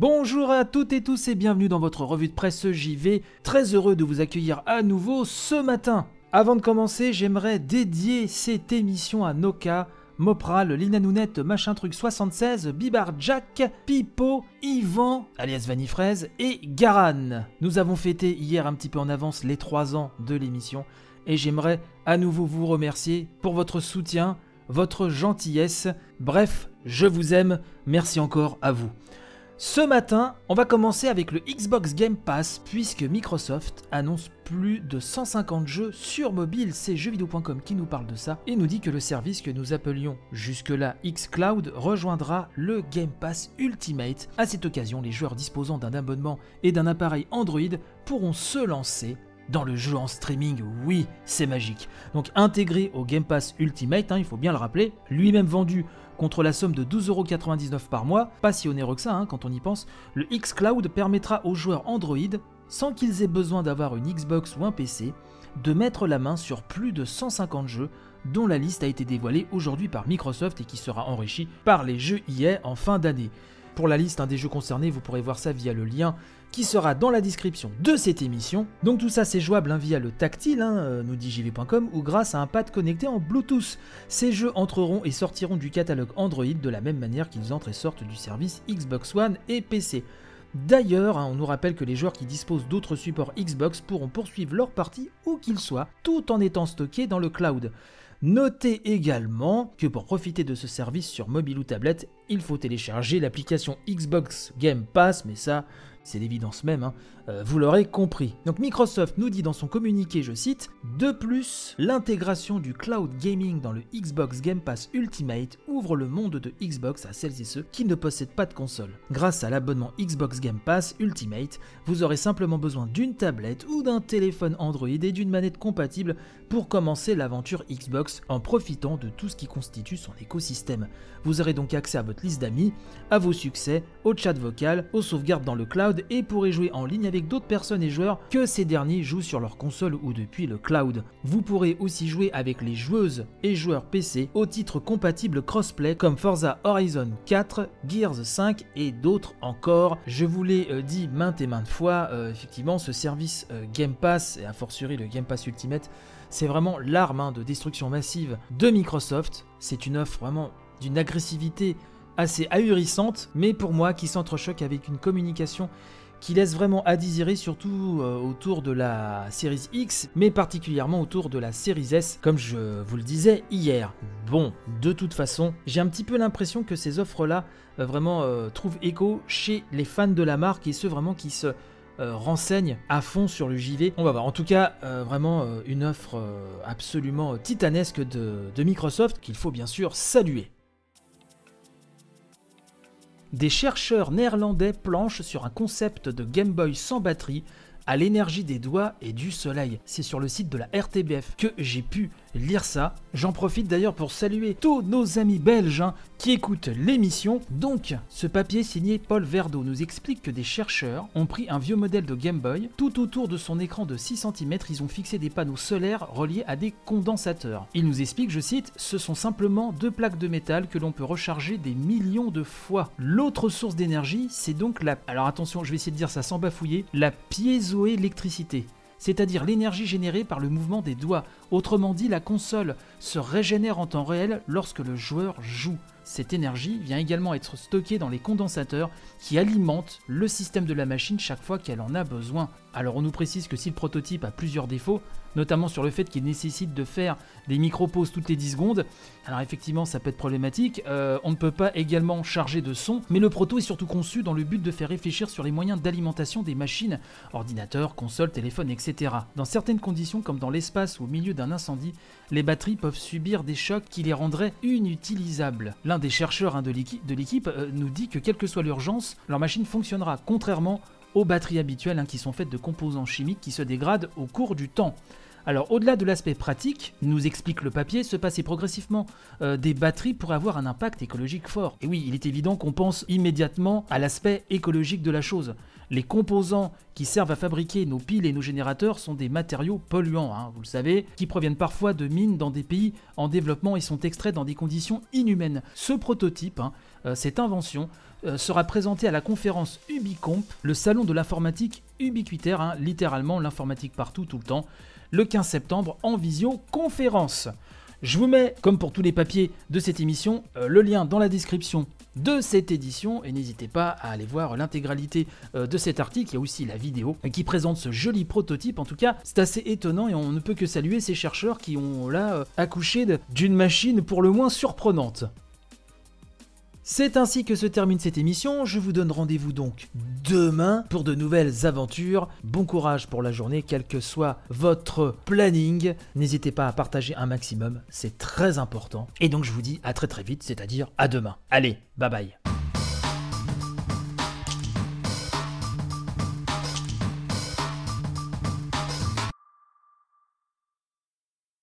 Bonjour à toutes et tous et bienvenue dans votre revue de presse JV. Très heureux de vous accueillir à nouveau ce matin. Avant de commencer, j'aimerais dédier cette émission à Noka, Mopral, Lina Nounette, Machin Truc 76, Bibar Jack, Pipo, Yvan, alias Vanifraise et Garan. Nous avons fêté hier un petit peu en avance les 3 ans de l'émission et j'aimerais à nouveau vous remercier pour votre soutien, votre gentillesse. Bref, je vous aime, merci encore à vous. Ce matin, on va commencer avec le Xbox Game Pass puisque Microsoft annonce plus de 150 jeux sur mobile. C'est jeuxvideo.com qui nous parle de ça et nous dit que le service que nous appelions jusque-là xCloud rejoindra le Game Pass Ultimate. À cette occasion, les joueurs disposant d'un abonnement et d'un appareil Android pourront se lancer dans le jeu en streaming, oui, c'est magique. Donc intégré au Game Pass Ultimate, hein, il faut bien le rappeler, lui-même vendu contre la somme de 12,99€ par mois, pas si onéreux que ça hein, quand on y pense, le xCloud permettra aux joueurs Android, sans qu'ils aient besoin d'avoir une Xbox ou un PC, de mettre la main sur plus de 150 jeux dont la liste a été dévoilée aujourd'hui par Microsoft et qui sera enrichie par les jeux EA en fin d'année. Pour la liste des jeux concernés, vous pourrez voir ça via le lien qui sera dans la description de cette émission. Donc tout ça c'est jouable hein, via le tactile, hein, euh, nous dit jv.com, ou grâce à un pad connecté en Bluetooth. Ces jeux entreront et sortiront du catalogue Android de la même manière qu'ils entrent et sortent du service Xbox One et PC. D'ailleurs, hein, on nous rappelle que les joueurs qui disposent d'autres supports Xbox pourront poursuivre leur partie où qu'ils soient, tout en étant stockés dans le cloud. Notez également que pour profiter de ce service sur mobile ou tablette, il faut télécharger l'application Xbox Game Pass, mais ça, c'est l'évidence même, hein. Euh, vous l'aurez compris. Donc Microsoft nous dit dans son communiqué, je cite, De plus, l'intégration du cloud gaming dans le Xbox Game Pass Ultimate ouvre le monde de Xbox à celles et ceux qui ne possèdent pas de console. Grâce à l'abonnement Xbox Game Pass Ultimate, vous aurez simplement besoin d'une tablette ou d'un téléphone Android et d'une manette compatible pour commencer l'aventure Xbox en profitant de tout ce qui constitue son écosystème. Vous aurez donc accès à votre liste d'amis, à vos succès, au chat vocal, aux sauvegardes dans le cloud et pourrez jouer en ligne avec d'autres personnes et joueurs que ces derniers jouent sur leur console ou depuis le cloud. Vous pourrez aussi jouer avec les joueuses et joueurs PC au titre compatible crossplay comme Forza Horizon 4, Gears 5 et d'autres encore. Je vous l'ai euh, dit maintes et maintes fois, euh, effectivement ce service euh, Game Pass et a fortiori le Game Pass Ultimate c'est vraiment l'arme hein, de destruction massive de Microsoft. C'est une offre vraiment d'une agressivité assez ahurissante, mais pour moi qui s'entrechoque avec une communication qui laisse vraiment à désirer, surtout euh, autour de la Series X, mais particulièrement autour de la Series S, comme je vous le disais hier. Bon, de toute façon, j'ai un petit peu l'impression que ces offres-là euh, vraiment euh, trouvent écho chez les fans de la marque et ceux vraiment qui se renseignent à fond sur le JV. On va voir. En tout cas, vraiment une offre absolument titanesque de Microsoft qu'il faut bien sûr saluer. Des chercheurs néerlandais planchent sur un concept de Game Boy sans batterie à l'énergie des doigts et du soleil. C'est sur le site de la RTBF que j'ai pu lire ça. J'en profite d'ailleurs pour saluer tous nos amis belges hein, qui écoutent l'émission. Donc, ce papier signé Paul Verdeau nous explique que des chercheurs ont pris un vieux modèle de Game Boy. Tout autour de son écran de 6 cm, ils ont fixé des panneaux solaires reliés à des condensateurs. Il nous explique, je cite, ce sont simplement deux plaques de métal que l'on peut recharger des millions de fois. L'autre source d'énergie, c'est donc la... Alors attention, je vais essayer de dire ça sans bafouiller, la piézoélectricité c'est-à-dire l'énergie générée par le mouvement des doigts. Autrement dit, la console se régénère en temps réel lorsque le joueur joue. Cette énergie vient également être stockée dans les condensateurs qui alimentent le système de la machine chaque fois qu'elle en a besoin. Alors on nous précise que si le prototype a plusieurs défauts, notamment sur le fait qu'il nécessite de faire des micro-pauses toutes les 10 secondes. Alors effectivement, ça peut être problématique. Euh, on ne peut pas également charger de son, mais le proto est surtout conçu dans le but de faire réfléchir sur les moyens d'alimentation des machines, ordinateurs, consoles, téléphones, etc. Dans certaines conditions, comme dans l'espace ou au milieu d'un incendie, les batteries peuvent subir des chocs qui les rendraient inutilisables. Des chercheurs hein, de l'équipe euh, nous dit que quelle que soit l'urgence, leur machine fonctionnera, contrairement aux batteries habituelles hein, qui sont faites de composants chimiques qui se dégradent au cours du temps. Alors au-delà de l'aspect pratique, nous explique le papier, se passer progressivement euh, des batteries pour avoir un impact écologique fort. Et oui, il est évident qu'on pense immédiatement à l'aspect écologique de la chose. Les composants qui servent à fabriquer nos piles et nos générateurs sont des matériaux polluants, hein, vous le savez, qui proviennent parfois de mines dans des pays en développement et sont extraits dans des conditions inhumaines. Ce prototype, hein, euh, cette invention, euh, sera présentée à la conférence Ubicomp, le salon de l'informatique ubiquitaire, hein, littéralement l'informatique partout, tout le temps, le 15 septembre en visioconférence. Je vous mets, comme pour tous les papiers de cette émission, euh, le lien dans la description de cette édition et n'hésitez pas à aller voir l'intégralité euh, de cet article. Il y a aussi la vidéo qui présente ce joli prototype. En tout cas, c'est assez étonnant et on ne peut que saluer ces chercheurs qui ont là euh, accouché d'une machine pour le moins surprenante. C'est ainsi que se termine cette émission. Je vous donne rendez-vous donc demain pour de nouvelles aventures. Bon courage pour la journée, quel que soit votre planning. N'hésitez pas à partager un maximum, c'est très important. Et donc je vous dis à très très vite, c'est-à-dire à demain. Allez, bye bye.